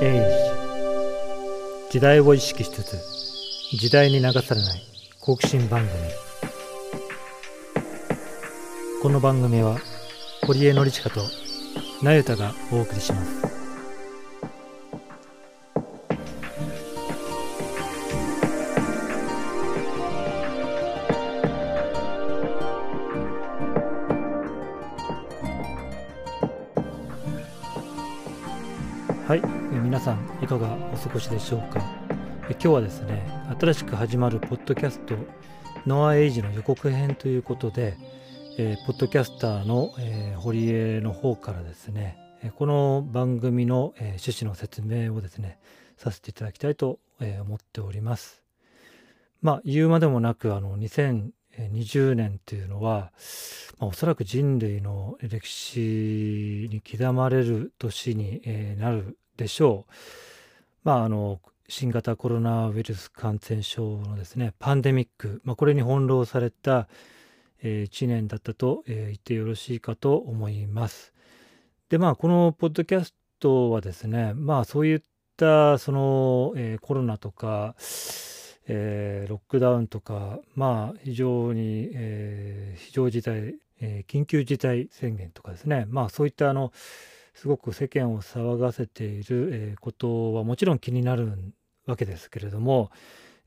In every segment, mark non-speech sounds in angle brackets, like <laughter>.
エイジ時代を意識しつつ時代に流されない好奇心番組。この番組は堀江典親と那由他がお送りします。過ごしでしょうか今日はですね新しく始まるポッドキャストノア・エイジの予告編ということで、えーポッドキャスターの、えー堀江の方からですねこの番組の、えー趣旨の説明をですねさせていただきたいと、えー思っておりますまあ言うまでもなくあの2020年というのは、まあ、おそらく人類の歴史に刻まれる年に、えーなるでしょう。まああの新型コロナウイルス感染症のですねパンデミック、まあ、これに翻弄された、え1年だったと、えー言ってよろしいかと思います。でまあこのポッドキャストはですねまあそういったその、えーコロナとか、えーロックダウンとかまあ非常に、えー非常事態、えー緊急事態宣言とかですねまあそういったあのすごく世間を騒がせている、ことはもちろん気になるわけですけれども、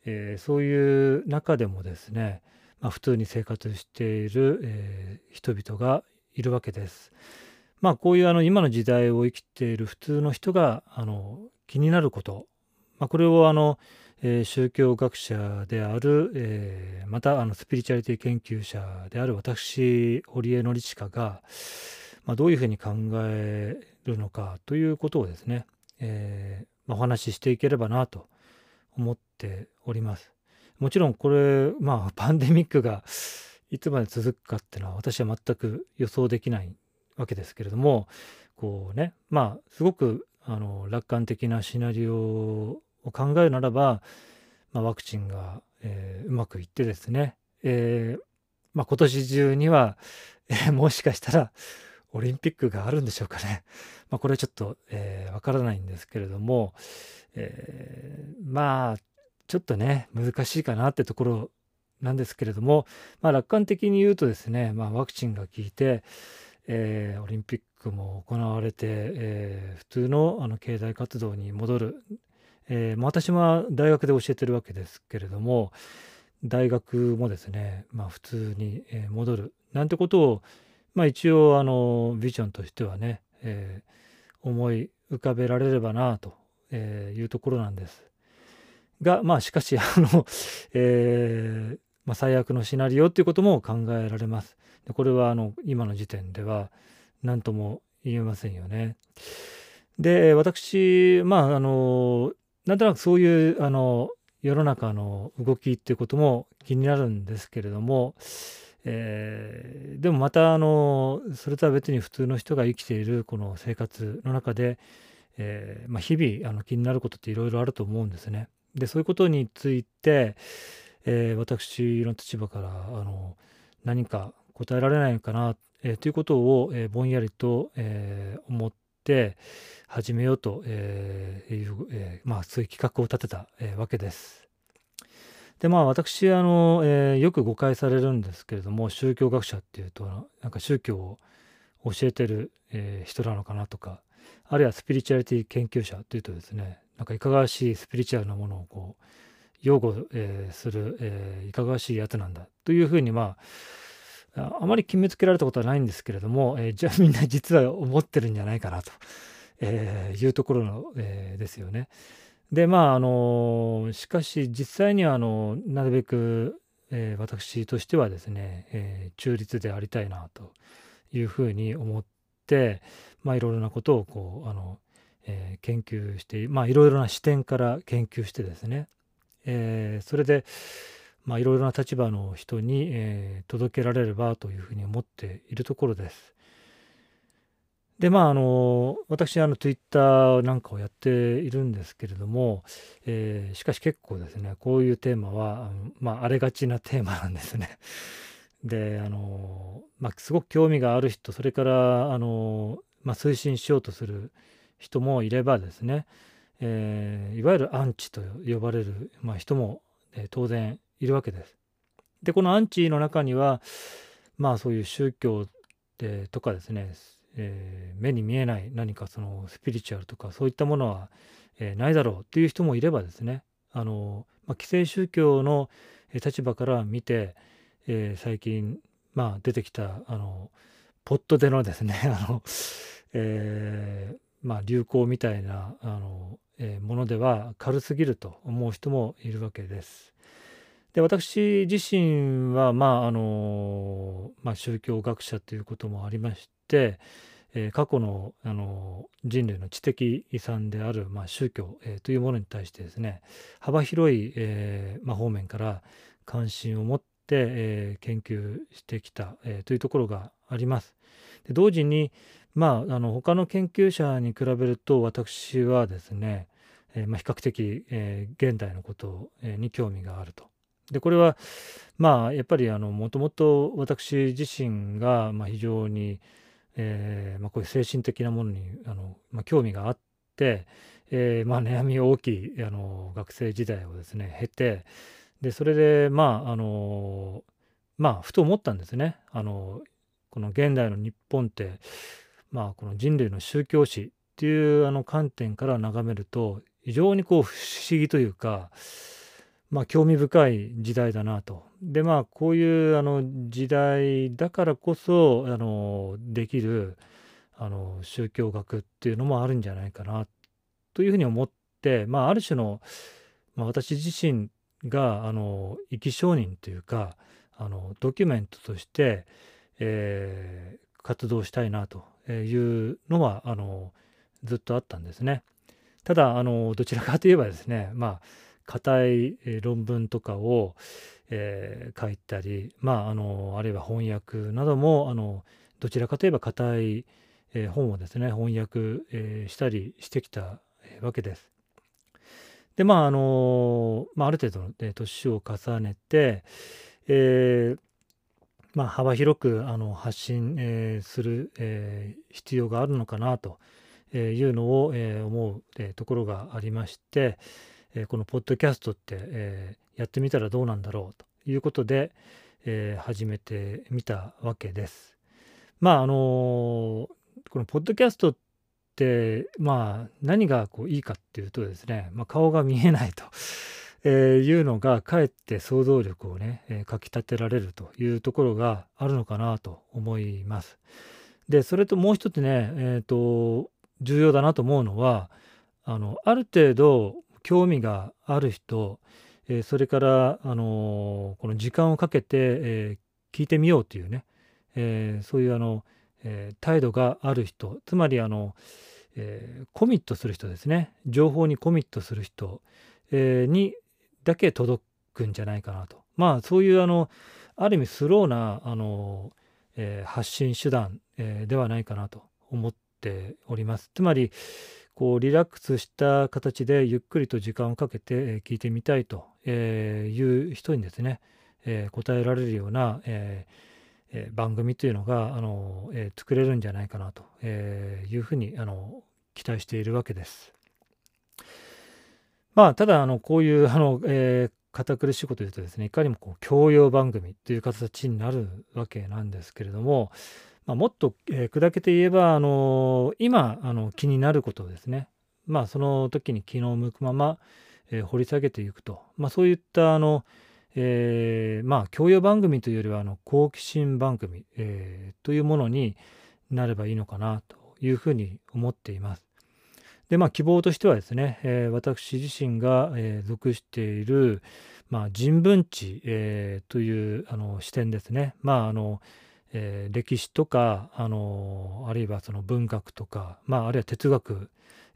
えーそういう中でもですね、まあ、普通に生活している、えー人々がいるわけです。まあこういうあの今の時代を生きている普通の人があの気になること、まあ、これをあの、えー宗教学者である、えーまたあのスピリチュアリティ研究者である私堀江典親が、まあ、どういうふうに考えるのかということをですね、えーまあ、お話ししていければなと思っております。もちろんこれまあ <laughs> パンデミックがいつまで続くかっていうのは私は全く予想できないわけですけれどもこうねまあすごくあの楽観的なシナリオを考えるならば、まあ、ワクチンが、えーうまくいってですね、えーまあ、今年中には、えーもしかしたらオリンピックがあるんでしょうかね。<laughs> まあ、これはちょっとわ、えーわからないんですけれども、えーまあちょっとね難しいかなってところなんですけれども、まあ、楽観的に言うとですね、まあ、ワクチンが効いて、えーオリンピックも行われて、えー普通のあの経済活動に戻る、えーまあ私は大学で教えてるわけですけれども大学もですね、まあ、普通に戻るなんてことを、まあ、一応あのビジョンとしてはね、えー思い浮かべられればなというところなんです。がまあしかしあの、えーまあ、最悪のシナリオっていうことも考えられます。でこれはあの今の時点では何とも言えませんよね。で私まああのなんとなくそういうあの世の中の動きっていうことも気になるんですけれども、えーでもまたあのそれとは別に普通の人が生きているこの生活の中で、えーまあ、日々あの気になることっていろいろあると思うんですね。でそういうことについて、えー私の立場からあの何か答えられないのかな、えーということを、えーぼんやりと、えー思って始めようと、えいう、えーまあ、そういう企画を立てた、えーわけです。でまあ私あの、えーよく誤解されるんですけれども宗教学者っていうとなんか宗教を教えてる、えー人なのかなとかあるいはスピリチュアリティ研究者っていうとですねなんかいかがわしいスピリチュアルなものをこう擁護、えーする、えーいかがわしいやつなんだというふうにまああまり決めつけられたことはないんですけれども、えーじゃあみんな実は思ってるんじゃないかなと、えーいうところの、えーですよね。でまああのしかし実際にはあのなるべく、えー私としてはですね、えー中立でありたいなというふうに思ってまあいろいろなことをこうあの、えー研究してまあいろいろな視点から研究してですね、えそれでまあいろいろな立場の人に、え届けられればというふうに思っているところです。でまああの私あの Twitter なんかをやっているんですけれども、えーしかし結構ですねこういうテーマはまあ荒れがちなテーマなんですね。<laughs> であのまあすごく興味がある人それからあの、まあ、推進しようとする人もいればですね、えー、いわゆるアンチと呼ばれる、まあ、人も、えー、当然いるわけです。でこのアンチの中にはまあそういう宗教でとかですね、えー、目に見えない何かそのスピリチュアルとかそういったものは、えー、ないだろうっていう人もいればですねあの、まあ、既成宗教の立場から見て、えー、最近、まあ、出てきたあのポットでのですね <laughs> あの、えーまあ、流行みたいなあの、えー、ものでは軽すぎると思う人もいるわけです。で私自身は、まああのまあ、宗教学者ということもありまして、えー、過去のあの人類の知的遺産である、まあ、宗教、えー、というものに対してですね幅広い、えーまあ、方面から関心を持って、えー、研究してきた、えー、というところがあります。で同時に、まあ、あの他の研究者に比べると私はですね、えーまあ、比較的、えー、現代のことに興味があると。でこれはまあやっぱりもともと私自身がまあ非常に、えーまあ、こういう精神的なものにあの、まあ、興味があって、えーまあ、悩み大きいあの学生時代をですね経てでそれでまああのまあふと思ったんですね。あのこの現代の日本ってまあこの人類の宗教史っていうあの観点から眺めると非常にこう不思議というかまあ興味深い時代だなと。でまあこういうあの時代だからこそあのできるあの宗教学っていうのもあるんじゃないかなというふうに思ってまあある種の、まあ、私自身があの生き証人というかあのドキュメントとして、えー、活動したいなというのはあのずっとあったんですね。ただあのどちらかといえばですねまあ硬い論文とかを、えー、書いたり、まあ、あのあるいは翻訳などもあのどちらかといえば硬い、えー、本をですね翻訳、えー、したりしてきたわけです。でまああの、まあ、ある程度の、ね、年を重ねて、えーまあ、幅広くあの発信、えー、する、えー、必要があるのかなというのを、えー、思う、えー、ところがありまして、えこのポッドキャストって、えやってみたらどうなんだろうということで、え始めてみたわけです。まああのこのポッドキャストってまあ何がこういいかっていうとですね、まあ、顔が見えないと。<laughs> えー、いうのがかえって想像力をね、えー、かきたてられるというところがあるのかなと思います。でそれともう一つね、えーと重要だなと思うのはあのある程度興味がある人、えそれから、あのこの時間をかけて、え聞いてみようというね、えそういうあの、え態度がある人つまりあの、えコミットする人ですね。情報にコミットする人、えにだけ届くんじゃないかなと。まあそういうあのある意味スローなあの、え発信手段、えではないかなと思ってておりますつまりこうリラックスした形でゆっくりと時間をかけて聞いてみたいという人にですね、え答えられるような、え番組というのがあの、え作れるんじゃないかなというふうにあの期待しているわけです。まあただあのこういうあの、えー、堅苦しいこと言うとですねいかにもこう教養番組という形になるわけなんですけれどもまあ、もっと、砕けて言えば、あのー、今あの気になることをですね、まあ、その時に気の向くまま、えー、掘り下げていくと、まあ、そういったあの、えー、まあ教養番組というよりはあの好奇心番組、えー、というものになればいいのかなというふうに思っています。でまあ希望としてはですね、えー、私自身が、えー、属している、まあ、人文知、えー、というあの視点ですね。まああのえー、歴史とか、あのあるいはその文学とか、まあ、あるいは哲学、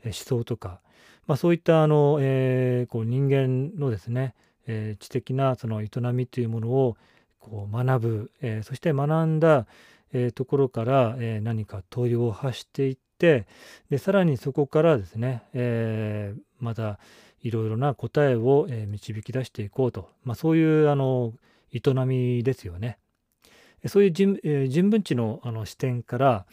え、思想とか、まあ、そういったあの、えー、こう人間のですね、え知的なその営みというものをこう学ぶ、えそして学んだ、えところから、え何か問いを発していってでさらにそこからですね、えまたいろいろな答えを、導き出していこうと、まあ、そういうあの営みですよね。そういう人,、え、人文知のあの視点から、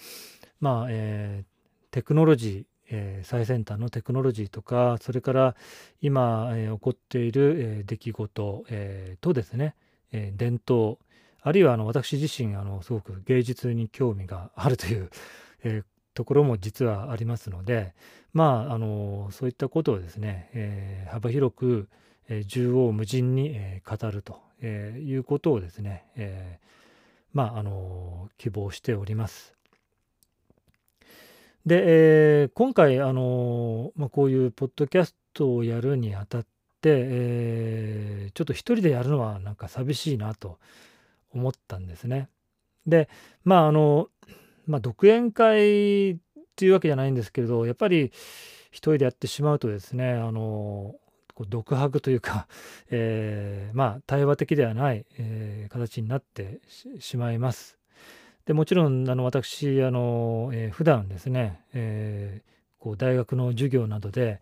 まあえー、テクノロジー、えー、最先端のテクノロジーとかそれから今、えー、起こっている、えー、出来事、えとですね、え伝統あるいはあの私自身あのすごく芸術に興味があるという、えところも実はありますのでまああのそういったことをですね、え幅広く、え縦横無尽に、え語ると、えいうことをですね、えまああの希望しております。で、えー、今回、あのまあ、こういうポッドキャストをやるにあたって、えー、ちょっと一人でやるのはなんか寂しいなと思ったんですね。で、まあ、あの、まあ、独演会っていうわけじゃないんですけれど、やっぱり一人でやってしまうとですね、あの、こう独白というか、<laughs> えー、まあ、対話的ではない、えー、形になってしまいます。でもちろんあの私あの、えー、普段ですね、えー、こう大学の授業などで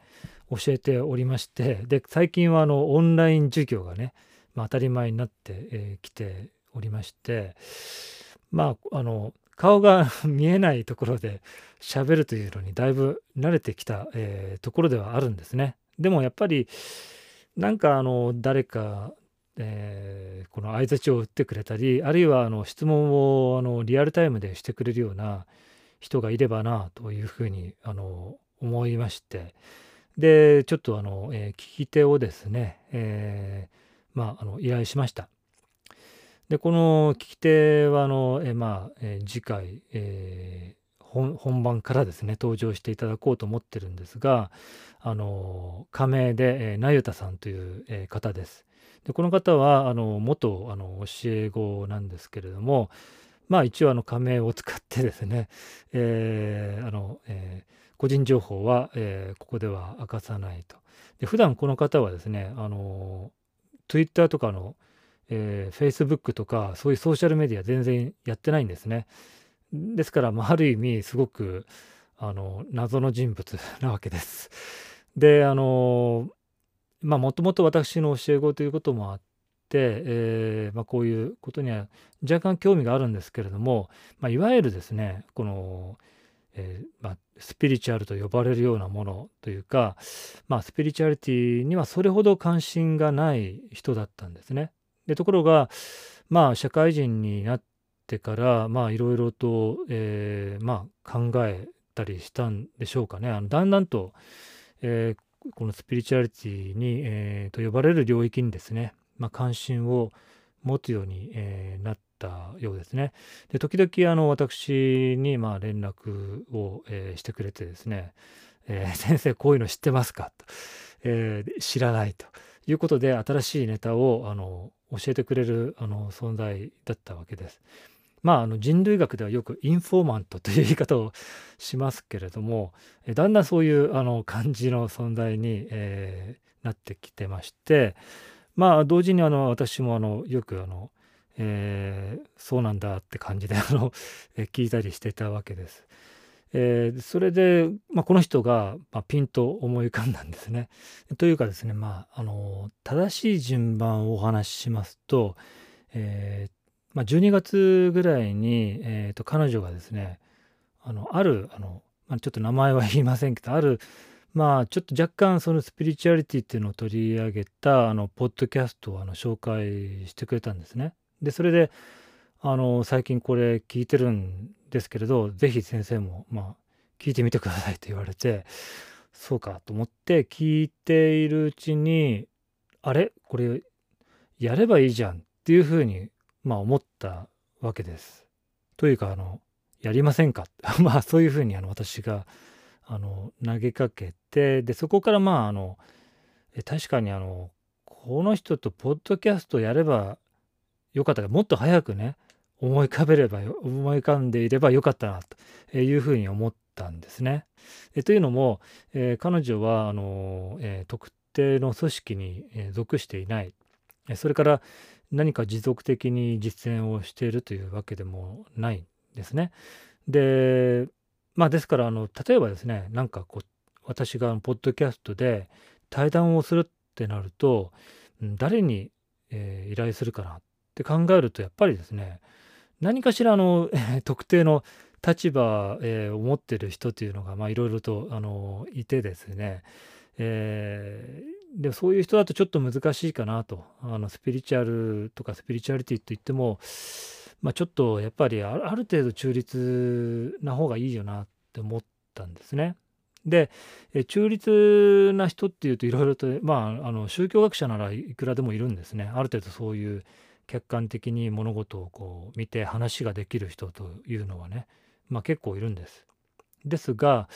教えておりましてで最近はあのオンライン授業がね、まあ、当たり前になってき、えー、ておりましてまああの顔が <laughs> 見えないところで喋るというのにだいぶ慣れてきた、えー、ところではあるんですね。でもやっぱりなんかあの誰かえー、この相づちを打ってくれたりあるいはあの質問をあのリアルタイムでしてくれるような人がいればなというふうにあの思いましてでちょっとあの、えー、聞き手をですね、えー、まあ、あの依頼しました。でこの聞き手はあの、えまあえ次回、え本番からですね登場していただこうと思ってるんですがあの仮名で、えー、なゆたさんという、え方です。でこの方はあの元あの教え子なんですけれどもまあ一応あの仮名を使ってですね、<laughs> えー、あの、えー、個人情報は、えー、ここでは明かさないと。で普段この方はですねあの Twitter とかの、えー、Facebook とかそういうソーシャルメディア全然やってないんですね。ですから、まあ、ある意味すごくあの謎の人物 <laughs> なわけです。であのまあもともと私の教え子ということもあって、えー、まあ、こういうことには若干興味があるんですけれども、まあ、いわゆるですねこの、えー、まあ、スピリチュアルと呼ばれるようなものというか、まあ、スピリチュアリティにはそれほど関心がない人だったんですね。でところがまあ社会人になってからまあいろいろと、えー、まあ、考えたりしたんでしょうかね。あのだんだんと、えーこのスピリチュアリティに、えー、と呼ばれる領域にですね、まあ、関心を持つように、えー、なったようですね。で時々あの私にまあ連絡を、えー、してくれてですね、えー、<laughs> 先生こういうの知ってますか？と、えー、知らないということで新しいネタをあの教えてくれるあの存在だったわけです。まあ、あの人類学ではよくインフォーマントという言い方をしますけれどもだんだんそういうあの感じの存在に、えー、なってきてましてまあ同時にあの私もあのよくあの、えー、そうなんだって感じで <laughs> あの聞いたりしてたわけです。えー、それで、まあ、この人が、まあ、ピンと思い浮かんだんですね。というかですね、まあ、あの正しい順番をお話ししますと、えー、まあ、12月ぐらいに、えー、と彼女がですねあのあるあの、まあ、ちょっと名前は言いませんけどあるまあちょっと若干そのスピリチュアリティっていうのを取り上げたあのポッドキャストをあの紹介してくれたんですね。でそれであの最近これ聞いてるんですけれど是非先生もまあ聞いてみてくださいと言われてそうかと思って聞いているうちにあれ？これやればいいじゃんっていうふうにまあ思ったわけです。というかあのやりませんか？<laughs> まあそういうふうにあの私があの投げかけてでそこからまああの確かにあのこの人とポッドキャストやればよかったがもっと早くね思い浮かべれば思い浮かんでいればよかったなというふうに思ったんですね。えというのも、えー、彼女はあの、えー、特定の組織に、属していないそれから何か持続的に実践をしているというわけでもないんですね。でまあですからあの例えばですねなんかこう私がポッドキャストで対談をするってなると誰に、えー、依頼するかなって考えるとやっぱりですね何かしらの、<laughs> 特定の立場、えー、を持ってる人というのがいろいろとあのいてですね、えー、でそういう人だとちょっと難しいかなとあのスピリチュアルとかスピリチュアリティといっても、まあ、ちょっとやっぱりある程度中立な方がいいよなって思ったんですね。で中立な人っていうといろいろとまああの宗教学者ならいくらでもいるんですねある程度そういう客観的に物事をこう見て話ができる人というのはねまあ結構いるんです。ですが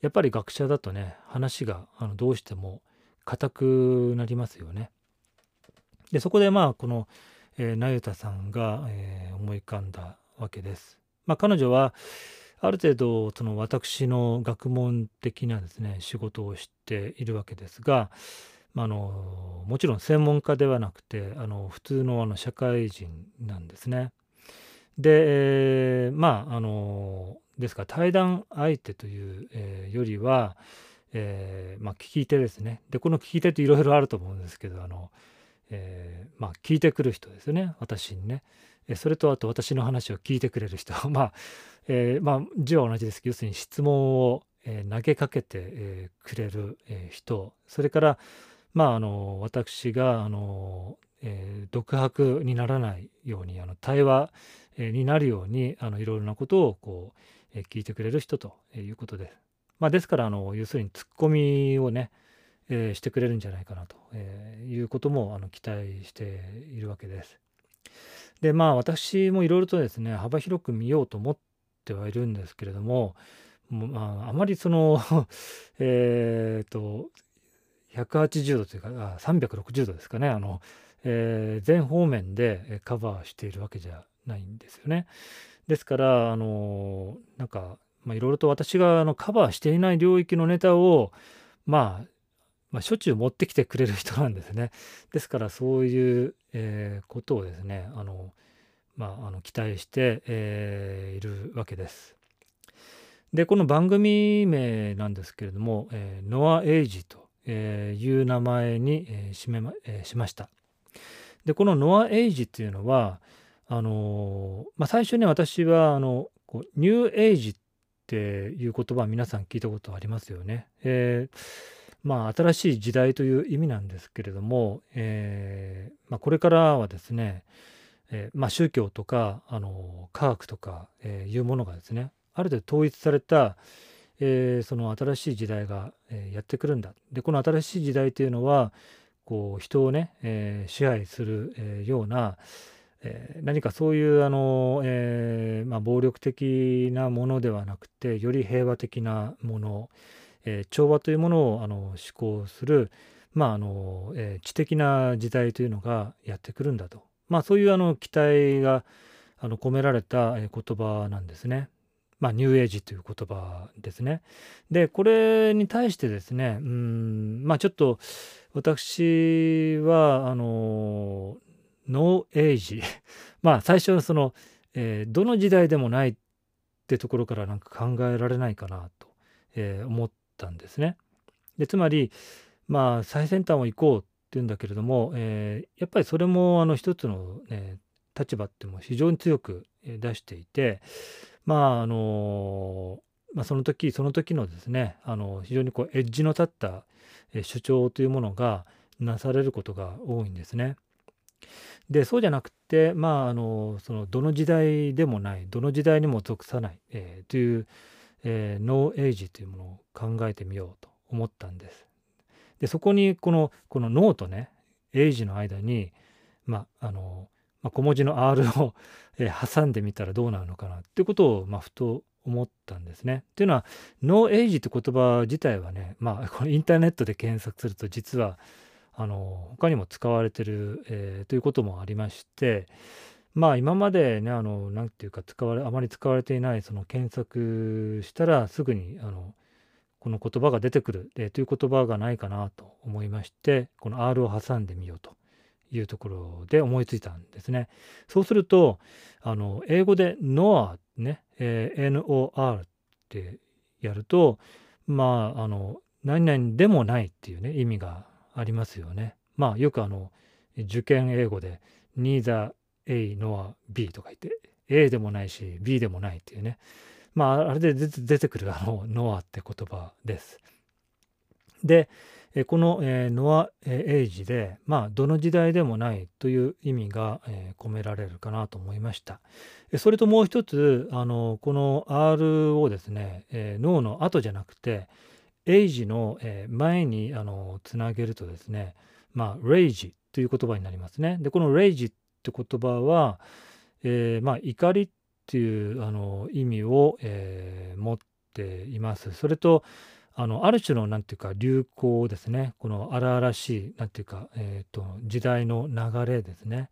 やっぱり学者だとね話があのどうしても硬くなりますよね。でそこでまあこの、えー、那由他さんが、えー、思い浮かんだわけです。まあ、彼女はある程度その私の学問的なですね仕事をしているわけですが、まあ、あのもちろん専門家ではなくてあの普通のあの社会人なんですね。で、えー、まああのですから対談相手という、えー、よりは、えー、まあ、聞き手ですね。でこの聞き手っていろいろあると思うんですけどあの、えまあ、聞いてくる人ですね私にね。それとあと私の話を聞いてくれる人 <laughs> まあ、えー、まあ字は同じですけど要するに質問を、え、投げかけて、え、くれる、え人それからまああの私があの、え独白にならないようにあの対話、えになるようにあのいろいろなことをこう、え聞いてくれる人ということです。まあ、ですからあの要するにツッコミをね、えしてくれるんじゃないかなと、えいうこともあの期待しているわけです。でまあ私もいろいろとですね幅広く見ようと思ってはいるんですけれどもまあ、あまりその <laughs> えっと180度というか360度ですかねあの、えー、全方面でカバーしているわけじゃないんですよね。ですからあのなんかまあいろいろと私があのカバーしていない領域のネタをまあまあ、しょっちゅう持ってきてくれる人なんですね。ですからそういう、えー、ことをですねあの、まあ、あの期待して、えー、いるわけです。でこの番組名なんですけれども、えー、ノア・エイジという名前に、えーしめまえー、しました。でこのノア・エイジっていうのはあのまあ、最初に私はあのこうニューエイジっていう言葉は皆さん聞いたことありますよね。えーまあ、新しい時代という意味なんですけれども、えー、まあ、これからはですね、えー、まあ、宗教とかあの科学とか、えいうものがですねある程度統一された、えその新しい時代が、えやってくるんだ。でこの新しい時代というのはこう人をね、え支配する、えような、え何かそういうあの、えまあ、暴力的なものではなくてより平和的なもの、えー、調和というものをあの思考する、まああのえー、知的な時代というのがやってくるんだと、まあ、そういうあの期待があの込められた言葉なんですね。まあ、ニューエイジという言葉ですね。で、これに対してですね、うん、まあちょっと私は、あの、ノーエイジ。<laughs> まあ最初はその、えー、どの時代でもないってところからなんか考えられないかなと、えー、思ったんですね。でつまりまあ最先端を行こうっていうんだけれども、えー、やっぱりそれもあの一つの、ね、立場っても非常に強く出していてまああのまあ、その時その時のですねあの非常にこうエッジの立った主張というものがなされることが多いんですね。でそうじゃなくてまああのそのどの時代でもないどの時代にも属さない、えー、というえー、 no age というものを考えてみようと思ったんです。でそこにこのこの no とね age の間に、まあのまあ、小文字の R を、えー、挟んでみたらどうなるのかなっていうことを、まあ、ふと思ったんですね。っていうのは no age って言葉自体はね、まあ、このインターネットで検索すると実はあの他にも使われてる、えー、ということもありましてまあ今までね、あの、なんていうか使われ、あまり使われていないその検索したらすぐにあのこの言葉が出てくる、えー、という言葉がないかなと思いまして、この R を挟んでみようというところで思いついたんですね。そうすると、あの英語で NOR ね、えー、NOR ってやると、まあ、あの、何々でもないっていうね、意味がありますよね。まあ、よくあの、受験英語で neither A のは B とか言って A でもないし B でもないっていうねまあ、あれで出てくるあのノアって言葉です。で、この、えノア、エイジで、まあ、どの時代でもないという意味が、込められるかなと思いました。それともう一つ、あのこの R をですね、脳の後じゃなくて、エイジの、前にあのつなげるとですね、まあ、レイジという言葉になりますね。で、このレイジって言葉は、えー、まあ、怒りっていうあの意味を、えー、持っています。それと、あのある種の何て言うか流行ですねこの荒々しい何て言うか、えーと、時代の流れですね、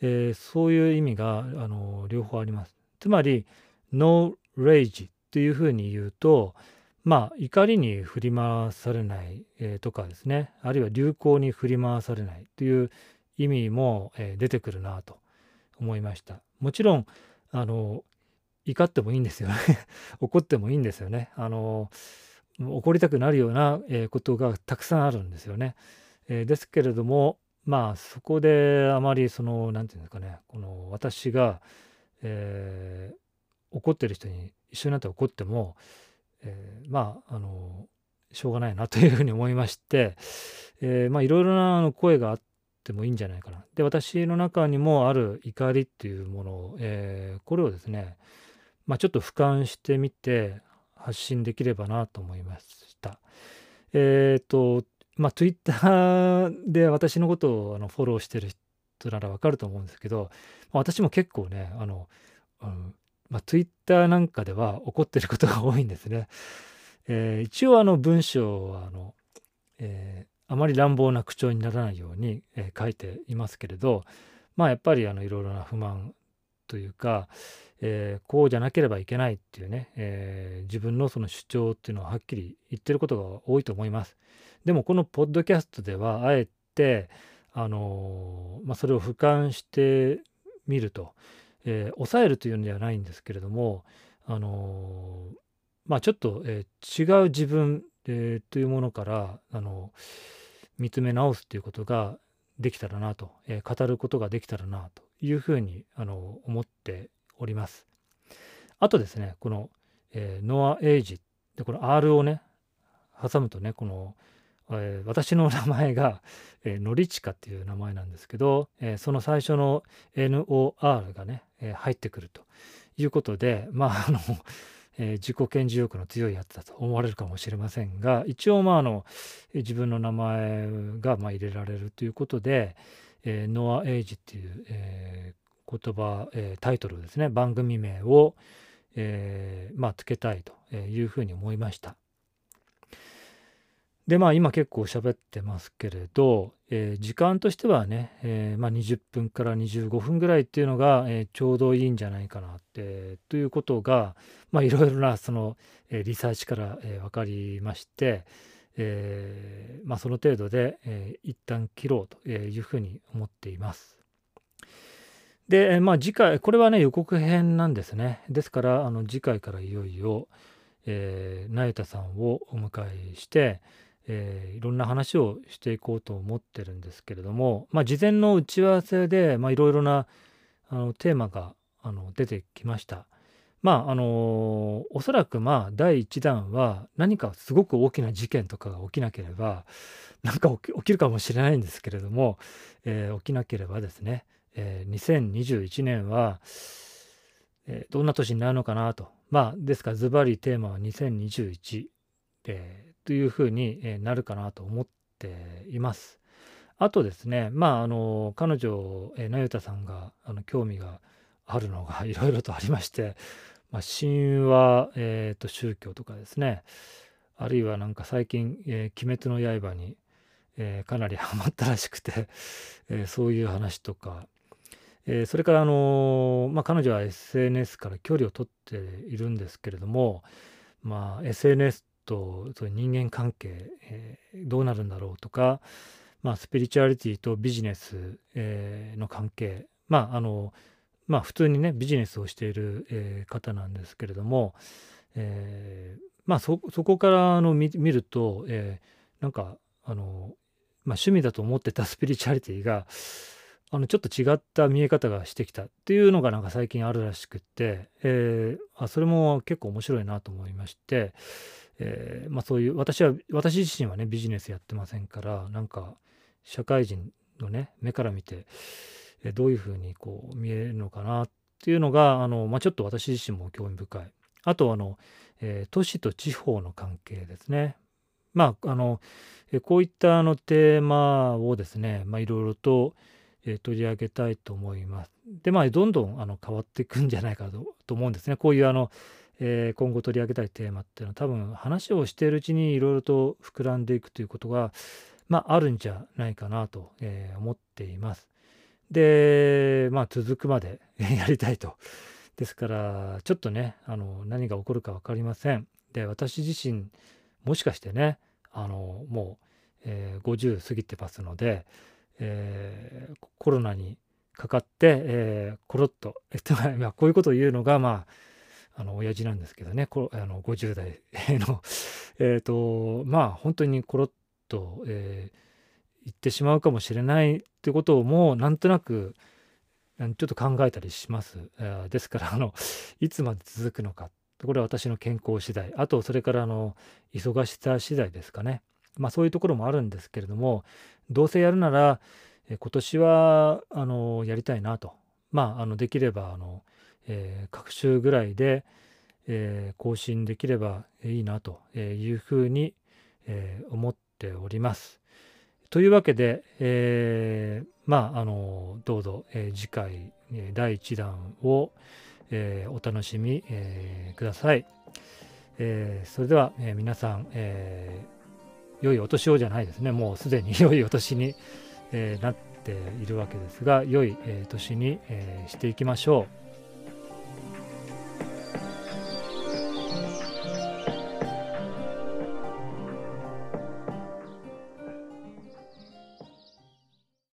えー、そういう意味があの両方ありますつまり No rage っていうふうに言うとまあ怒りに振り回されない、えー、とかですね。あるいは流行に振り回されないという意味も、えー、出てくるなと思いました。もちろんあの怒ってもいいんですよね。<laughs> 怒ってもいいんですよね。あの怒りたくなるような、えことがたくさんあるんですよね。えですけれどもまあそこであまりその何て言うんですかねこの私が、えー、怒ってる人に一緒になって怒っても、えー、まああのしょうがないなというふうに思いまして、えー、まあいろいろな声があってもいいんじゃないかな。で私の中にもある怒りっていうものを、えこれをですねまあちょっと俯瞰してみて発信できればなと思いました。えっ、ー、と、まあ、Twitter で私のことをあのフォローしてる人ならわかると思うんですけど、私も結構ね、あの、うん、まあ、Twitter なんかでは怒ってることが多いんですね。えー、一応あの文章はあの、えー、あまり乱暴な口調にならないように、えー、書いていますけれど、まあやっぱりあのいろいろな不満というか、えー、こうじゃなければいけないっていうね、えー、自分のその主張っていうのははっきり言ってることが多いと思います。でもこのポッドキャストではあえて、あのー、まあ、それを俯瞰してみると、え抑えるというんではないんですけれども、あのまあ、ちょっと、え違う自分、えというものから、あの見つめ直すということができたらなと、え語ることができたらなというふうにあの思っております。あとですね、この、え、ノア・エイジで、この R をね、挟むとね、この、えー、私の名前が、えー、ノリチカっていう名前なんですけど、えー、その最初の NOR がね、えー、入ってくるということで、まあ、あの、<laughs> えー、自己顕示欲の強いやつだと思われるかもしれませんが、一応、まあ、あの、自分の名前が、まあ、入れられるということで、えー、ノア・エイジっていう、え言葉、えー、タイトルですね番組名を、えー、まあつけたいというふうに思いました。でまあ今結構喋ってますけれど、えー、時間としてはね、えー、まあ、20分から25分ぐらいっていうのが、えー、ちょうどいいんじゃないかなってということがいろいろなその、えリサーチから、え分かりまして、えまあ、その程度で、えー、一旦切ろうというふうに思っています。で、まあ次回、これはね、予告編なんですね。ですから、あの次回からいよいよ、えー、なゆたさんをお迎えして、えー、いろんな話をしていこうと思ってるんですけれども、まあ、事前の打ち合わせで、まあ、いろいろなあのテーマがあの出てきました。まああの、おそらくまあ第1弾は何かすごく大きな事件とかが起きなければ何か起きるかもしれないんですけれども、えー、起きなければですね、えー、2021年は、えー、どんな年になるのかなと。まあ、ですからズバリテーマは2021、えー、というふうに、なるかなと思っています。あとですね、まあ、あの、彼女、えー、なゆたさんがあの興味があるのが <laughs> いろいろとありまして、まあ、神話、えーと、宗教とかですね、あるいはなんか最近、えー、鬼滅の刃に、えー、かなり <laughs> ハマったらしくて、えー、そういう話とか、えー、それから、あのまあ、彼女は SNS から距離を取っているんですけれども、まあ、SNS とそ人間関係、えー、どうなるんだろうとか、まあ、スピリチュアリティとビジネス、えー、の関係まああのまあ普通にねビジネスをしている、えー、方なんですけれども、えー、まあそこからの見ると、えー、なんかあの、まあ、趣味だと思ってた <laughs> スピリチュアリティがあのちょっと違った見え方がしてきたっていうのがなんか最近あるらしくって、えー、あそれも結構面白いなと思いまして、えー、まあ、そういう私は私自身はねビジネスやってませんからなんか社会人のね目から見て、えどういうふうにこう見えるのかなっていうのがあの、まあ、ちょっと私自身も興味深い。あとあの、えー、都市と地方の関係ですね。まああの、えこういったあのテーマをですね、まあ、いろいろと、え取り上げたいと思います。でまあどんどんあの変わっていくんじゃないかとと思うんですね。こういうあの、えー、今後取り上げたいテーマっていうのは多分話をしているうちにいろいろと膨らんでいくということが、まあ、あるんじゃないかなと、えー、思っています。で、まあ、続くまで <laughs> やりたいと。ですから、ちょっとね、あの何が起こるか分かりません。で、私自身、もしかしてね、あのもう、えー、50過ぎてますので、えー、コロナにかかって、えー、コロッと、えっと、<laughs> まあ、こういうことを言うのが、まあ、あの親父なんですけどね。こあの50代の。<laughs> えっとまあ本当にコロッと、えー、言ってしまうかもしれないってことをもうなんとなくちょっと考えたりします。ですからあのいつまで続くのか。これは私の健康次第。あとそれからあの忙しさ次第ですかね。まあそういうところもあるんですけれどもどうせやるなら今年はあのやりたいなと。まああのできればあの、えー、各週ぐらいで、えー、更新できればいいなというふうに、えー、思っております。というわけで、えー、まああのどうぞ、えー、次回、第1弾を、えー、お楽しみ、えー、ください。えー、それでは、えー、皆さん、えー良いお年をじゃないですねもうすでに <laughs> 良いお年に、えー、なっているわけですが良い、えー、年に、えー、していきましょう。